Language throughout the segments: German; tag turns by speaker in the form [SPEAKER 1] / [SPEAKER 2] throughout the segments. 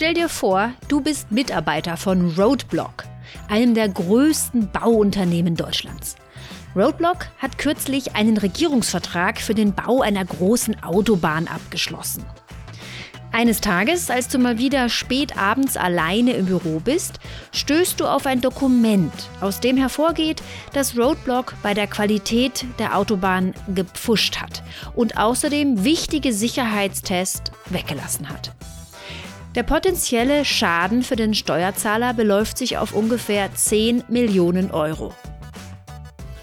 [SPEAKER 1] Stell dir vor, du bist Mitarbeiter von Roadblock, einem der größten Bauunternehmen Deutschlands. Roadblock hat kürzlich einen Regierungsvertrag für den Bau einer großen Autobahn abgeschlossen. Eines Tages, als du mal wieder spät abends alleine im Büro bist, stößt du auf ein Dokument, aus dem hervorgeht, dass Roadblock bei der Qualität der Autobahn gepfuscht hat und außerdem wichtige Sicherheitstests weggelassen hat. Der potenzielle Schaden für den Steuerzahler beläuft sich auf ungefähr 10 Millionen Euro.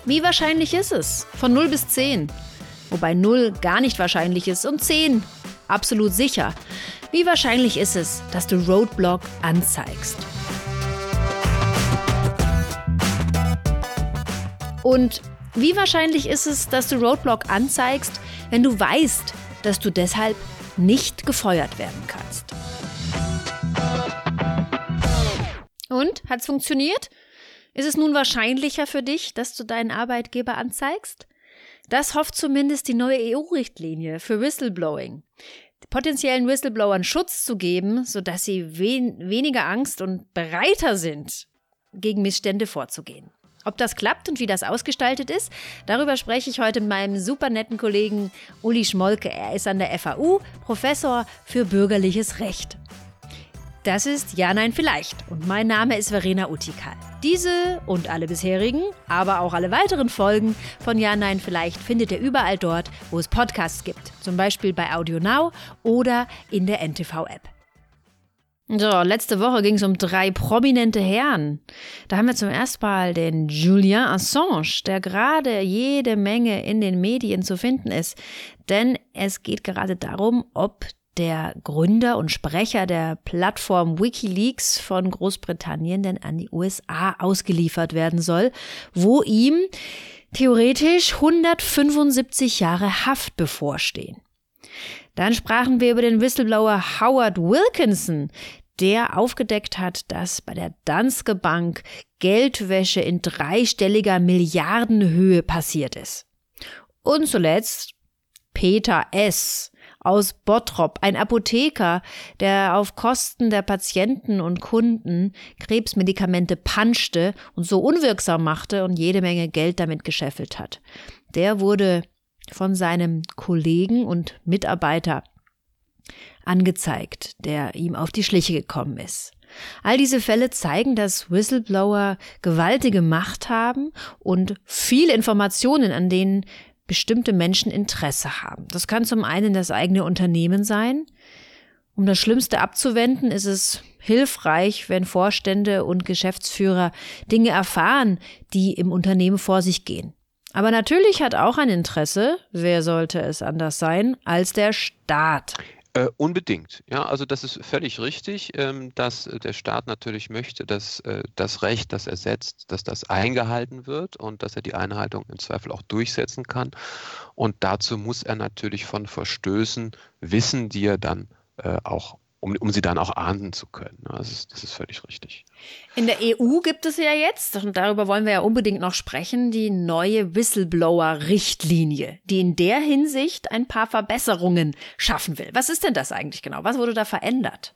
[SPEAKER 1] Wie wahrscheinlich ist es? Von 0 bis 10. Wobei 0 gar nicht wahrscheinlich ist und 10 absolut sicher. Wie wahrscheinlich ist es, dass du Roadblock anzeigst? Und wie wahrscheinlich ist es, dass du Roadblock anzeigst, wenn du weißt, dass du deshalb nicht gefeuert werden kannst? Und? Hat's funktioniert? Ist es nun wahrscheinlicher für dich, dass du deinen Arbeitgeber anzeigst? Das hofft zumindest die neue EU-Richtlinie für Whistleblowing. Potenziellen Whistleblowern Schutz zu geben, sodass sie wen weniger Angst und bereiter sind, gegen Missstände vorzugehen. Ob das klappt und wie das ausgestaltet ist, darüber spreche ich heute mit meinem super netten Kollegen Uli Schmolke. Er ist an der FAU Professor für bürgerliches Recht. Das ist Ja, Nein, Vielleicht und mein Name ist Verena Utikal. Diese und alle bisherigen, aber auch alle weiteren Folgen von Ja, Nein, Vielleicht findet ihr überall dort, wo es Podcasts gibt. Zum Beispiel bei Audio Now oder in der NTV-App. So, letzte Woche ging es um drei prominente Herren. Da haben wir zum ersten Mal den Julien Assange, der gerade jede Menge in den Medien zu finden ist. Denn es geht gerade darum, ob der Gründer und Sprecher der Plattform Wikileaks von Großbritannien denn an die USA ausgeliefert werden soll, wo ihm theoretisch 175 Jahre Haft bevorstehen. Dann sprachen wir über den Whistleblower Howard Wilkinson, der aufgedeckt hat, dass bei der Danske Bank Geldwäsche in dreistelliger Milliardenhöhe passiert ist. Und zuletzt Peter S., aus Bottrop, ein Apotheker, der auf Kosten der Patienten und Kunden Krebsmedikamente panschte und so unwirksam machte und jede Menge Geld damit gescheffelt hat. Der wurde von seinem Kollegen und Mitarbeiter angezeigt, der ihm auf die Schliche gekommen ist. All diese Fälle zeigen, dass Whistleblower gewaltige Macht haben und viele Informationen, an denen bestimmte Menschen Interesse haben. Das kann zum einen das eigene Unternehmen sein. Um das Schlimmste abzuwenden, ist es hilfreich, wenn Vorstände und Geschäftsführer Dinge erfahren, die im Unternehmen vor sich gehen. Aber natürlich hat auch ein Interesse, wer sollte es anders sein, als der Staat.
[SPEAKER 2] Äh, unbedingt. Ja, also das ist völlig richtig, ähm, dass der Staat natürlich möchte, dass äh, das Recht, das er setzt, dass das eingehalten wird und dass er die Einhaltung im Zweifel auch durchsetzen kann. Und dazu muss er natürlich von Verstößen wissen, die er dann äh, auch um, um sie dann auch ahnden zu können. Das ist, das ist völlig richtig.
[SPEAKER 1] In der EU gibt es ja jetzt, und darüber wollen wir ja unbedingt noch sprechen, die neue Whistleblower-Richtlinie, die in der Hinsicht ein paar Verbesserungen schaffen will. Was ist denn das eigentlich genau? Was wurde da verändert?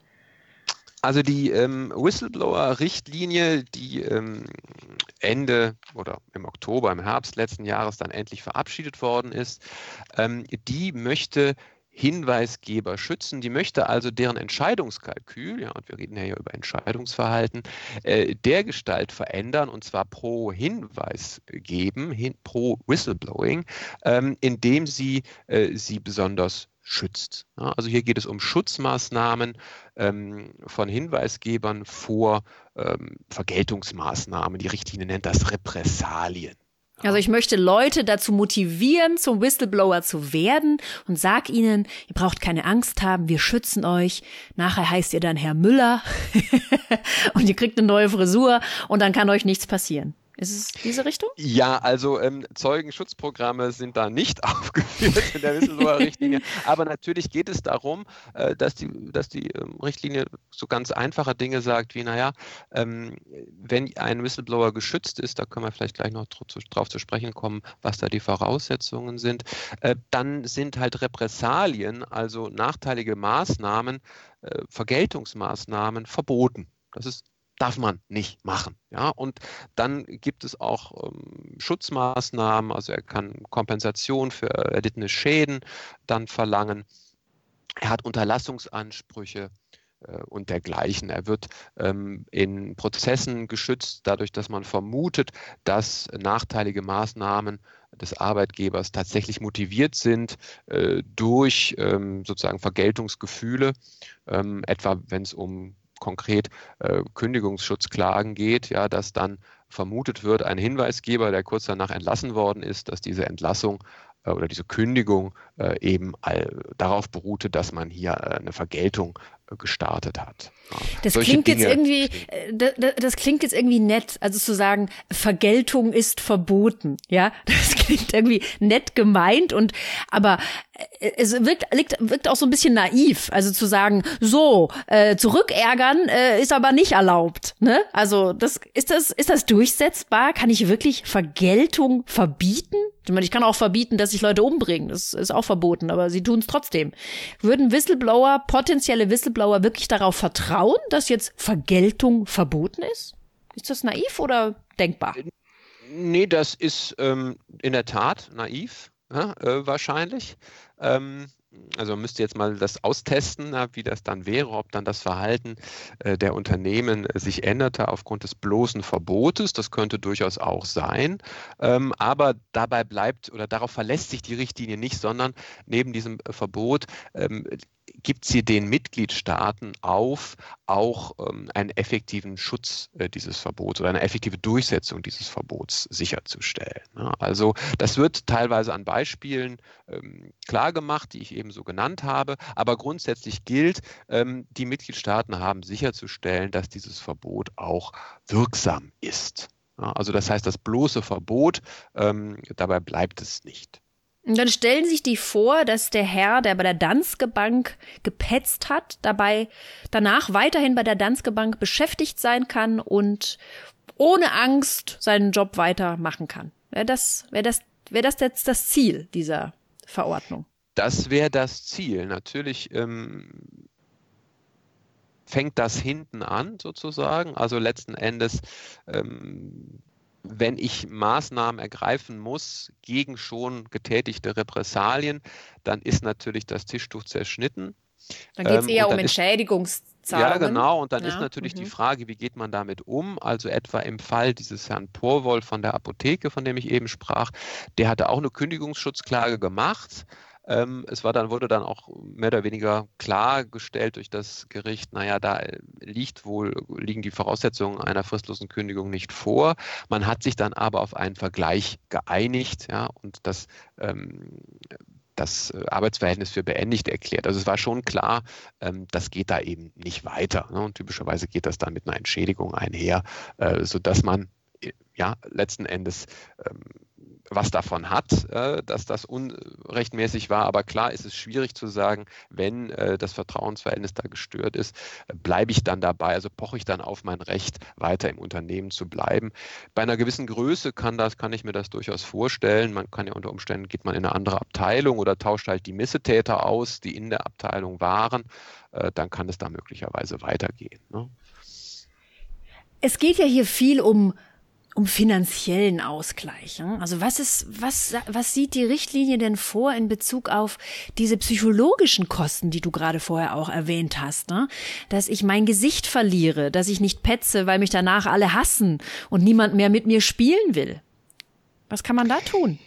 [SPEAKER 2] Also die ähm, Whistleblower-Richtlinie, die ähm, Ende oder im Oktober, im Herbst letzten Jahres dann endlich verabschiedet worden ist, ähm, die möchte Hinweisgeber schützen. Die möchte also deren Entscheidungskalkül, ja, und wir reden ja hier über Entscheidungsverhalten, äh, der Gestalt verändern und zwar pro Hinweis geben, hin, pro Whistleblowing, ähm, indem sie äh, sie besonders schützt. Ja, also hier geht es um Schutzmaßnahmen ähm, von Hinweisgebern vor ähm, Vergeltungsmaßnahmen. Die Richtlinie nennt das Repressalien.
[SPEAKER 1] Also ich möchte Leute dazu motivieren, zum Whistleblower zu werden und sag ihnen, ihr braucht keine Angst haben, wir schützen euch. Nachher heißt ihr dann Herr Müller und ihr kriegt eine neue Frisur und dann kann euch nichts passieren. Ist es diese Richtung?
[SPEAKER 2] Ja, also ähm, Zeugenschutzprogramme sind da nicht aufgeführt in der Whistleblower-Richtlinie. Aber natürlich geht es darum, äh, dass die, dass die ähm, Richtlinie so ganz einfache Dinge sagt, wie, naja, ähm, wenn ein Whistleblower geschützt ist, da können wir vielleicht gleich noch drauf zu sprechen kommen, was da die Voraussetzungen sind, äh, dann sind halt Repressalien, also nachteilige Maßnahmen, äh, Vergeltungsmaßnahmen verboten. Das ist darf man nicht machen. Ja, und dann gibt es auch ähm, Schutzmaßnahmen, also er kann Kompensation für erlittene Schäden dann verlangen. Er hat Unterlassungsansprüche äh, und dergleichen. Er wird ähm, in Prozessen geschützt, dadurch, dass man vermutet, dass nachteilige Maßnahmen des Arbeitgebers tatsächlich motiviert sind äh, durch ähm, sozusagen Vergeltungsgefühle, ähm, etwa wenn es um konkret äh, Kündigungsschutzklagen geht, ja, dass dann vermutet wird, ein Hinweisgeber, der kurz danach entlassen worden ist, dass diese Entlassung äh, oder diese Kündigung äh, eben all, darauf beruhte, dass man hier äh, eine Vergeltung gestartet hat.
[SPEAKER 1] Das klingt Dinge jetzt irgendwie, das, das, klingt jetzt irgendwie nett, also zu sagen, Vergeltung ist verboten, ja, das klingt irgendwie nett gemeint und, aber es wirkt, wirkt, wirkt auch so ein bisschen naiv, also zu sagen, so, äh, zurückärgern äh, ist aber nicht erlaubt, ne? Also, das, ist das, ist das durchsetzbar? Kann ich wirklich Vergeltung verbieten? Ich meine, ich kann auch verbieten, dass sich Leute umbringen, das ist auch verboten, aber sie tun es trotzdem. Würden Whistleblower, potenzielle Whistleblower Whistleblower wirklich darauf vertrauen, dass jetzt Vergeltung verboten ist? Ist das naiv oder denkbar?
[SPEAKER 2] Nee, das ist ähm, in der Tat naiv, ja, äh, wahrscheinlich. Ähm, also man müsste jetzt mal das austesten, wie das dann wäre, ob dann das Verhalten der Unternehmen sich änderte aufgrund des bloßen Verbotes. Das könnte durchaus auch sein. Aber dabei bleibt oder darauf verlässt sich die Richtlinie nicht, sondern neben diesem Verbot gibt sie den Mitgliedstaaten auf, auch ähm, einen effektiven Schutz äh, dieses Verbots oder eine effektive Durchsetzung dieses Verbots sicherzustellen. Ne? Also das wird teilweise an Beispielen ähm, klar gemacht, die ich eben so genannt habe, aber grundsätzlich gilt, ähm, die Mitgliedstaaten haben sicherzustellen, dass dieses Verbot auch wirksam ist. Ja, also das heißt, das bloße Verbot, ähm, dabei bleibt es nicht.
[SPEAKER 1] Und dann stellen sich die vor, dass der Herr, der bei der Danske Bank gepetzt hat, dabei danach weiterhin bei der Danske Bank beschäftigt sein kann und ohne Angst seinen Job weitermachen kann. Wäre das, wäre das, wäre das jetzt das Ziel dieser Verordnung?
[SPEAKER 2] Das wäre das Ziel. Natürlich ähm, fängt das hinten an, sozusagen. Also letzten Endes ähm, wenn ich Maßnahmen ergreifen muss gegen schon getätigte Repressalien, dann ist natürlich das Tischtuch zerschnitten.
[SPEAKER 1] Dann geht es ähm, eher um Entschädigungszahlungen.
[SPEAKER 2] Ja, genau. Und dann ja. ist natürlich mhm. die Frage, wie geht man damit um? Also etwa im Fall dieses Herrn Porwoll von der Apotheke, von dem ich eben sprach, der hatte auch eine Kündigungsschutzklage gemacht. Ähm, es war dann, wurde dann auch mehr oder weniger klargestellt durch das Gericht, naja, da liegt wohl, liegen die Voraussetzungen einer fristlosen Kündigung nicht vor. Man hat sich dann aber auf einen Vergleich geeinigt, ja, und das ähm, das äh, Arbeitsverhältnis für beendigt erklärt. Also es war schon klar, ähm, das geht da eben nicht weiter. Ne? Und typischerweise geht das dann mit einer Entschädigung einher, äh, sodass man äh, ja letzten Endes ähm, was davon hat, äh, dass das unrechtmäßig war. Aber klar ist es schwierig zu sagen, wenn äh, das Vertrauensverhältnis da gestört ist, äh, bleibe ich dann dabei, also poche ich dann auf mein Recht, weiter im Unternehmen zu bleiben. Bei einer gewissen Größe kann, das, kann ich mir das durchaus vorstellen. Man kann ja unter Umständen, geht man in eine andere Abteilung oder tauscht halt die Missetäter aus, die in der Abteilung waren. Dann kann es da möglicherweise weitergehen. Ne?
[SPEAKER 1] Es geht ja hier viel um um finanziellen Ausgleich. Also was ist, was, was sieht die Richtlinie denn vor in Bezug auf diese psychologischen Kosten, die du gerade vorher auch erwähnt hast, ne? dass ich mein Gesicht verliere, dass ich nicht petze, weil mich danach alle hassen und niemand mehr mit mir spielen will. Was kann man da tun?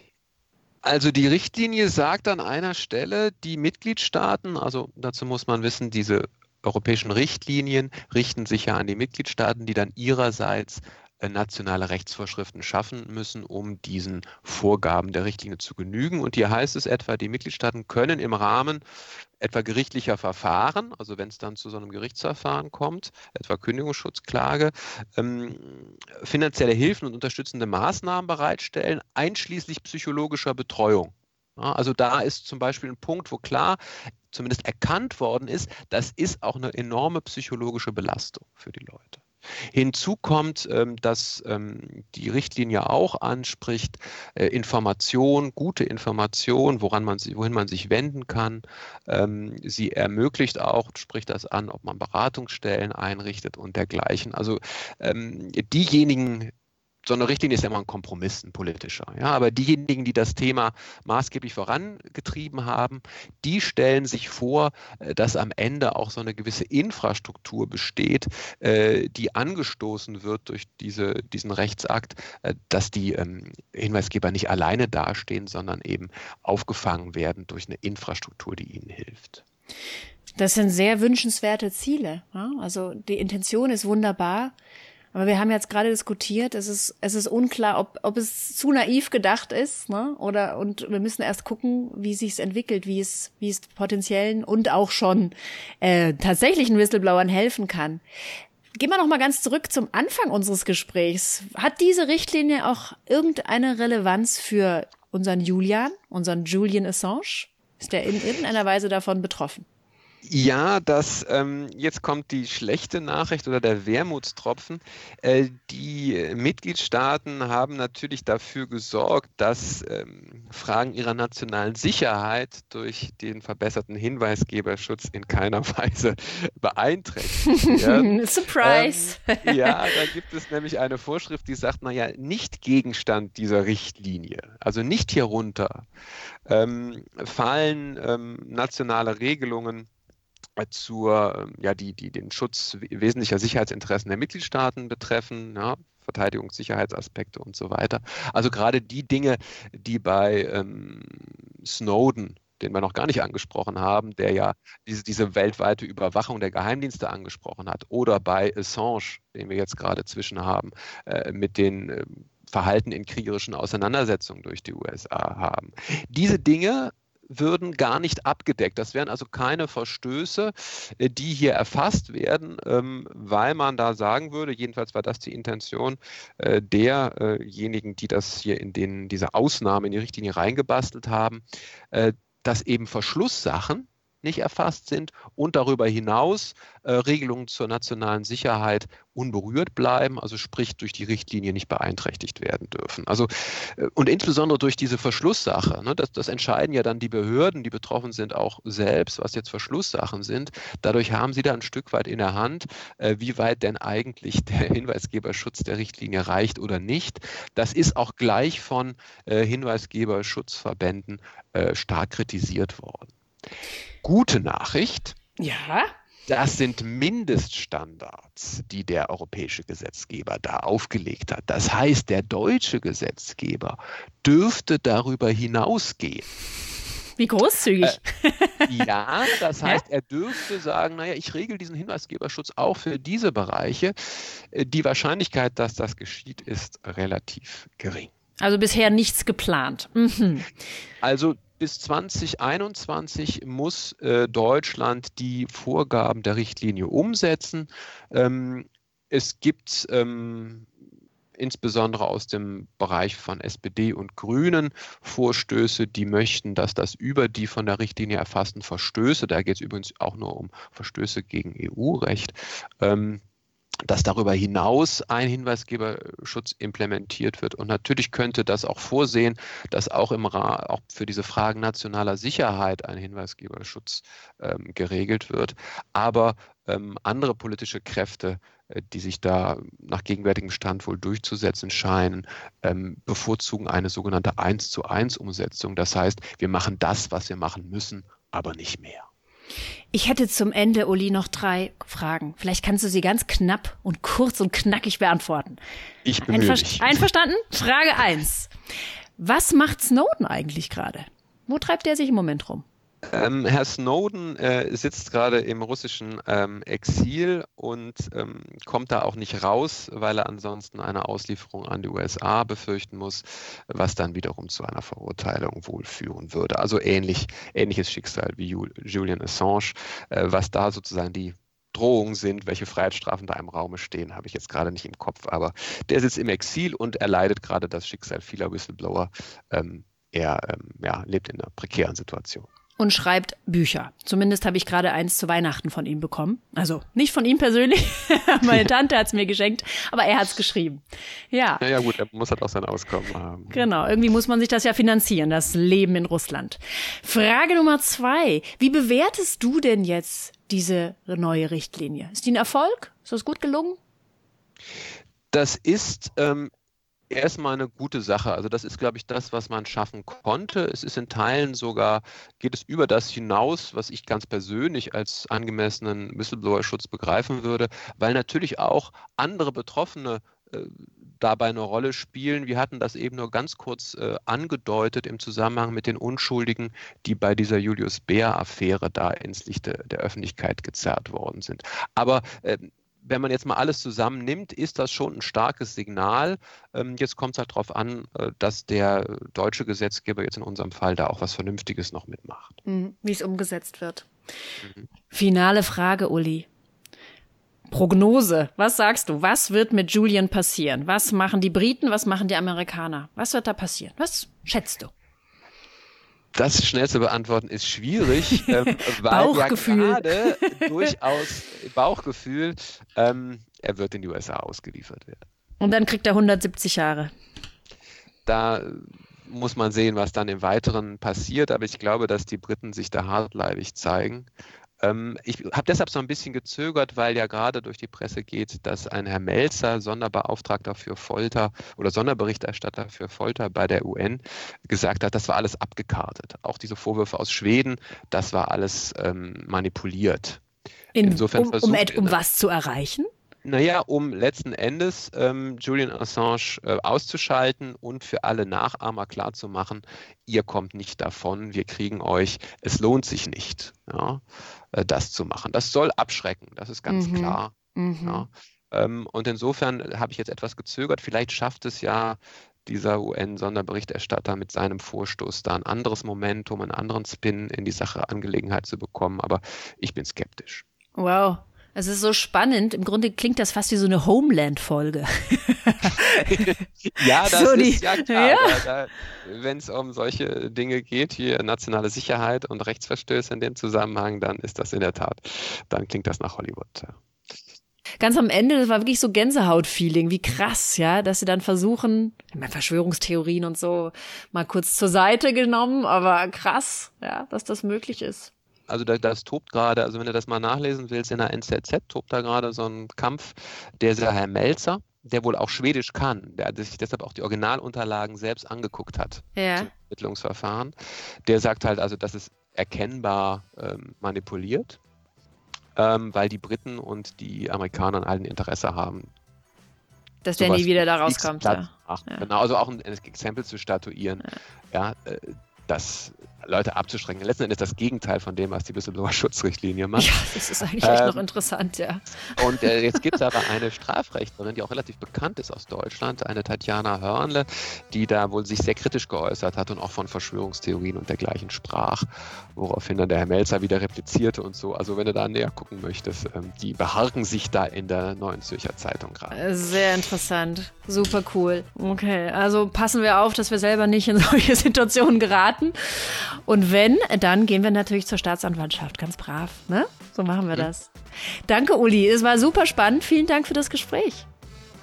[SPEAKER 2] Also die Richtlinie sagt an einer Stelle, die Mitgliedstaaten, also dazu muss man wissen, diese europäischen Richtlinien richten sich ja an die Mitgliedstaaten, die dann ihrerseits nationale Rechtsvorschriften schaffen müssen, um diesen Vorgaben der Richtlinie zu genügen. Und hier heißt es etwa, die Mitgliedstaaten können im Rahmen etwa gerichtlicher Verfahren, also wenn es dann zu so einem Gerichtsverfahren kommt, etwa Kündigungsschutzklage, ähm, finanzielle Hilfen und unterstützende Maßnahmen bereitstellen, einschließlich psychologischer Betreuung. Ja, also da ist zum Beispiel ein Punkt, wo klar zumindest erkannt worden ist, das ist auch eine enorme psychologische Belastung für die Leute. Hinzu kommt, ähm, dass ähm, die Richtlinie auch anspricht, äh, Information, gute Information, woran man, wohin man sich wenden kann. Ähm, sie ermöglicht auch, spricht das an, ob man Beratungsstellen einrichtet und dergleichen. Also diejenigen, so eine Richtlinie ist ja immer ein Kompromiss, ein politischer. Ja, aber diejenigen, die das Thema maßgeblich vorangetrieben haben, die stellen sich vor, äh, dass am Ende auch so eine gewisse Infrastruktur besteht, äh, die angestoßen wird durch diese, diesen Rechtsakt, äh, dass die ähm, Hinweisgeber nicht alleine dastehen, sondern eben aufgefangen werden durch eine Infrastruktur, die ihnen hilft.
[SPEAKER 1] Das sind sehr wünschenswerte Ziele. Also die Intention ist wunderbar. Aber wir haben jetzt gerade diskutiert, es ist, es ist unklar, ob, ob es zu naiv gedacht ist, ne? Oder und wir müssen erst gucken, wie sich's entwickelt, wie es, wie es potenziellen und auch schon äh, tatsächlichen Whistleblowern helfen kann. Gehen wir noch mal ganz zurück zum Anfang unseres Gesprächs. Hat diese Richtlinie auch irgendeine Relevanz für unseren Julian, unseren Julian Assange? Ist der in irgendeiner Weise davon betroffen?
[SPEAKER 2] Ja, das ähm, jetzt kommt die schlechte Nachricht oder der Wermutstropfen. Äh, die Mitgliedstaaten haben natürlich dafür gesorgt, dass ähm, Fragen ihrer nationalen Sicherheit durch den verbesserten Hinweisgeberschutz in keiner Weise beeinträchtigt werden.
[SPEAKER 1] Surprise!
[SPEAKER 2] Ähm, ja, da gibt es nämlich eine Vorschrift, die sagt, naja, nicht Gegenstand dieser Richtlinie, also nicht hierunter, ähm, fallen ähm, nationale Regelungen zur, ähm, ja, die, die den Schutz wesentlicher Sicherheitsinteressen der Mitgliedstaaten betreffen, ja, Verteidigungssicherheitsaspekte und so weiter. Also gerade die Dinge, die bei ähm, Snowden den wir noch gar nicht angesprochen haben, der ja diese, diese weltweite Überwachung der Geheimdienste angesprochen hat, oder bei Assange, den wir jetzt gerade zwischen haben, äh, mit den äh, Verhalten in kriegerischen Auseinandersetzungen durch die USA haben. Diese Dinge würden gar nicht abgedeckt. Das wären also keine Verstöße, äh, die hier erfasst werden, ähm, weil man da sagen würde, jedenfalls war das die Intention äh, derjenigen, die das hier in den, diese Ausnahme in die Richtlinie reingebastelt haben, äh, dass eben Verschlusssachen, nicht erfasst sind und darüber hinaus äh, Regelungen zur nationalen Sicherheit unberührt bleiben, also sprich durch die Richtlinie nicht beeinträchtigt werden dürfen. Also äh, und insbesondere durch diese Verschlusssache, ne, das, das entscheiden ja dann die Behörden, die betroffen sind, auch selbst, was jetzt Verschlusssachen sind. Dadurch haben sie da ein Stück weit in der Hand, äh, wie weit denn eigentlich der Hinweisgeberschutz der Richtlinie reicht oder nicht. Das ist auch gleich von äh, Hinweisgeberschutzverbänden äh, stark kritisiert worden gute Nachricht.
[SPEAKER 1] Ja.
[SPEAKER 2] Das sind Mindeststandards, die der europäische Gesetzgeber da aufgelegt hat. Das heißt, der deutsche Gesetzgeber dürfte darüber hinausgehen.
[SPEAKER 1] Wie großzügig.
[SPEAKER 2] Äh, ja, das heißt, er dürfte sagen, naja, ich regel diesen Hinweisgeberschutz auch für diese Bereiche. Äh, die Wahrscheinlichkeit, dass das geschieht, ist relativ gering.
[SPEAKER 1] Also bisher nichts geplant. Mhm.
[SPEAKER 2] Also bis 2021 muss äh, Deutschland die Vorgaben der Richtlinie umsetzen. Ähm, es gibt ähm, insbesondere aus dem Bereich von SPD und Grünen Vorstöße, die möchten, dass das über die von der Richtlinie erfassten Verstöße, da geht es übrigens auch nur um Verstöße gegen EU-Recht, ähm, dass darüber hinaus ein Hinweisgeberschutz implementiert wird. Und natürlich könnte das auch vorsehen, dass auch, im Ra auch für diese Fragen nationaler Sicherheit ein Hinweisgeberschutz ähm, geregelt wird. Aber ähm, andere politische Kräfte, äh, die sich da nach gegenwärtigem Stand wohl durchzusetzen scheinen, ähm, bevorzugen eine sogenannte 1 zu 1 Umsetzung. Das heißt, wir machen das, was wir machen müssen, aber nicht mehr.
[SPEAKER 1] Ich hätte zum Ende, Uli, noch drei Fragen. Vielleicht kannst du sie ganz knapp und kurz und knackig beantworten.
[SPEAKER 2] Ich bin Einver mich.
[SPEAKER 1] Einverstanden? Frage eins: Was macht Snowden eigentlich gerade? Wo treibt er sich im Moment rum?
[SPEAKER 2] Ähm, Herr Snowden äh, sitzt gerade im russischen ähm, Exil und ähm, kommt da auch nicht raus, weil er ansonsten eine Auslieferung an die USA befürchten muss, was dann wiederum zu einer Verurteilung wohl führen würde. Also ähnlich, ähnliches Schicksal wie Julian Assange, äh, was da sozusagen die Drohungen sind, welche Freiheitsstrafen da im Raume stehen, habe ich jetzt gerade nicht im Kopf. Aber der sitzt im Exil und erleidet gerade das Schicksal vieler Whistleblower. Ähm, er ähm, ja, lebt in einer prekären Situation
[SPEAKER 1] und schreibt Bücher. Zumindest habe ich gerade eins zu Weihnachten von ihm bekommen. Also nicht von ihm persönlich, meine Tante hat es mir geschenkt, aber er hat es geschrieben. Ja.
[SPEAKER 2] Ja, ja, gut, er muss halt auch sein Auskommen haben.
[SPEAKER 1] Genau, irgendwie muss man sich das ja finanzieren, das Leben in Russland. Frage Nummer zwei. Wie bewertest du denn jetzt diese neue Richtlinie? Ist die ein Erfolg? Ist das gut gelungen?
[SPEAKER 2] Das ist ähm, erstmal eine gute Sache. Also das ist, glaube ich, das, was man schaffen konnte. Es ist in Teilen sogar, geht es über das hinaus, was ich ganz persönlich als angemessenen Whistleblower-Schutz begreifen würde, weil natürlich auch andere Betroffene äh, dabei eine Rolle spielen. Wir hatten das eben nur ganz kurz äh, angedeutet im Zusammenhang mit den Unschuldigen, die bei dieser Julius Bär-Affäre da ins Licht der Öffentlichkeit gezerrt worden sind. Aber äh, wenn man jetzt mal alles zusammennimmt, ist das schon ein starkes Signal. Ähm, jetzt kommt es halt darauf an, äh, dass der deutsche Gesetzgeber jetzt in unserem Fall da auch was Vernünftiges noch mitmacht.
[SPEAKER 1] Mhm, wie es umgesetzt wird. Mhm. Finale Frage, Uli. Prognose. Was sagst du? Was wird mit Julian passieren? Was machen die Briten? Was machen die Amerikaner? Was wird da passieren? Was schätzt du?
[SPEAKER 2] Das schnell zu beantworten ist schwierig, ähm, weil ja gerade durchaus Bauchgefühl, ähm, er wird in die USA ausgeliefert werden.
[SPEAKER 1] Und dann kriegt er 170 Jahre.
[SPEAKER 2] Da muss man sehen, was dann im Weiteren passiert, aber ich glaube, dass die Briten sich da hartleibig zeigen. Ähm, ich habe deshalb so ein bisschen gezögert, weil ja gerade durch die Presse geht, dass ein Herr Melzer, Sonderbeauftragter für Folter oder Sonderberichterstatter für Folter bei der UN, gesagt hat, das war alles abgekartet. Auch diese Vorwürfe aus Schweden, das war alles ähm, manipuliert.
[SPEAKER 1] In, Insofern um, um, um was zu erreichen?
[SPEAKER 2] Naja, um letzten Endes ähm, Julian Assange äh, auszuschalten und für alle Nachahmer klarzumachen, ihr kommt nicht davon, wir kriegen euch, es lohnt sich nicht, ja, äh, das zu machen. Das soll abschrecken, das ist ganz mhm. klar. Mhm. Ja. Ähm, und insofern habe ich jetzt etwas gezögert, vielleicht schafft es ja dieser UN-Sonderberichterstatter mit seinem Vorstoß da ein anderes Momentum, einen anderen Spin in die Sache Angelegenheit zu bekommen, aber ich bin skeptisch.
[SPEAKER 1] Wow. Es ist so spannend. Im Grunde klingt das fast wie so eine Homeland-Folge.
[SPEAKER 2] ja, das so ist ja klar. Ja. Wenn es um solche Dinge geht, wie nationale Sicherheit und Rechtsverstöße in dem Zusammenhang, dann ist das in der Tat, dann klingt das nach Hollywood.
[SPEAKER 1] Ganz am Ende, das war wirklich so Gänsehaut-Feeling, wie krass, ja, dass sie dann versuchen, Verschwörungstheorien und so mal kurz zur Seite genommen, aber krass, ja, dass das möglich ist
[SPEAKER 2] also da, das tobt gerade, also wenn du das mal nachlesen willst, in der NZZ tobt da gerade so ein Kampf, der ist Herr Melzer, der wohl auch Schwedisch kann, der sich deshalb auch die Originalunterlagen selbst angeguckt hat
[SPEAKER 1] ja. zum
[SPEAKER 2] Ermittlungsverfahren. Der sagt halt also, das ist erkennbar ähm, manipuliert, ähm, weil die Briten und die Amerikaner ein Interesse haben.
[SPEAKER 1] Dass der nie wieder da rauskommt. Ja.
[SPEAKER 2] Genau, also auch ein, ein Exempel zu statuieren. Ja, ja äh, das Leute abzuschrecken. Letzten Endes das Gegenteil von dem, was die Whistleblower-Schutzrichtlinie macht.
[SPEAKER 1] Ja, das ist eigentlich ähm, echt noch interessant, ja.
[SPEAKER 2] Und äh, jetzt gibt es aber eine Strafrechtlerin, die auch relativ bekannt ist aus Deutschland, eine Tatjana Hörnle, die da wohl sich sehr kritisch geäußert hat und auch von Verschwörungstheorien und dergleichen sprach, woraufhin dann der Herr Melzer wieder replizierte und so. Also wenn du da näher gucken möchtest, ähm, die beharken sich da in der Neuen Zürcher Zeitung gerade. Äh,
[SPEAKER 1] sehr interessant. Super cool. Okay, also passen wir auf, dass wir selber nicht in solche Situationen geraten. Und wenn, dann gehen wir natürlich zur Staatsanwaltschaft, ganz brav. Ne? So machen wir mhm. das. Danke, Uli. Es war super spannend. Vielen Dank für das Gespräch.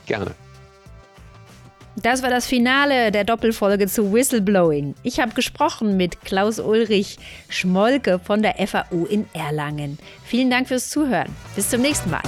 [SPEAKER 2] Gerne.
[SPEAKER 1] Das war das Finale der Doppelfolge zu Whistleblowing. Ich habe gesprochen mit Klaus Ulrich Schmolke von der FAU in Erlangen. Vielen Dank fürs Zuhören. Bis zum nächsten Mal.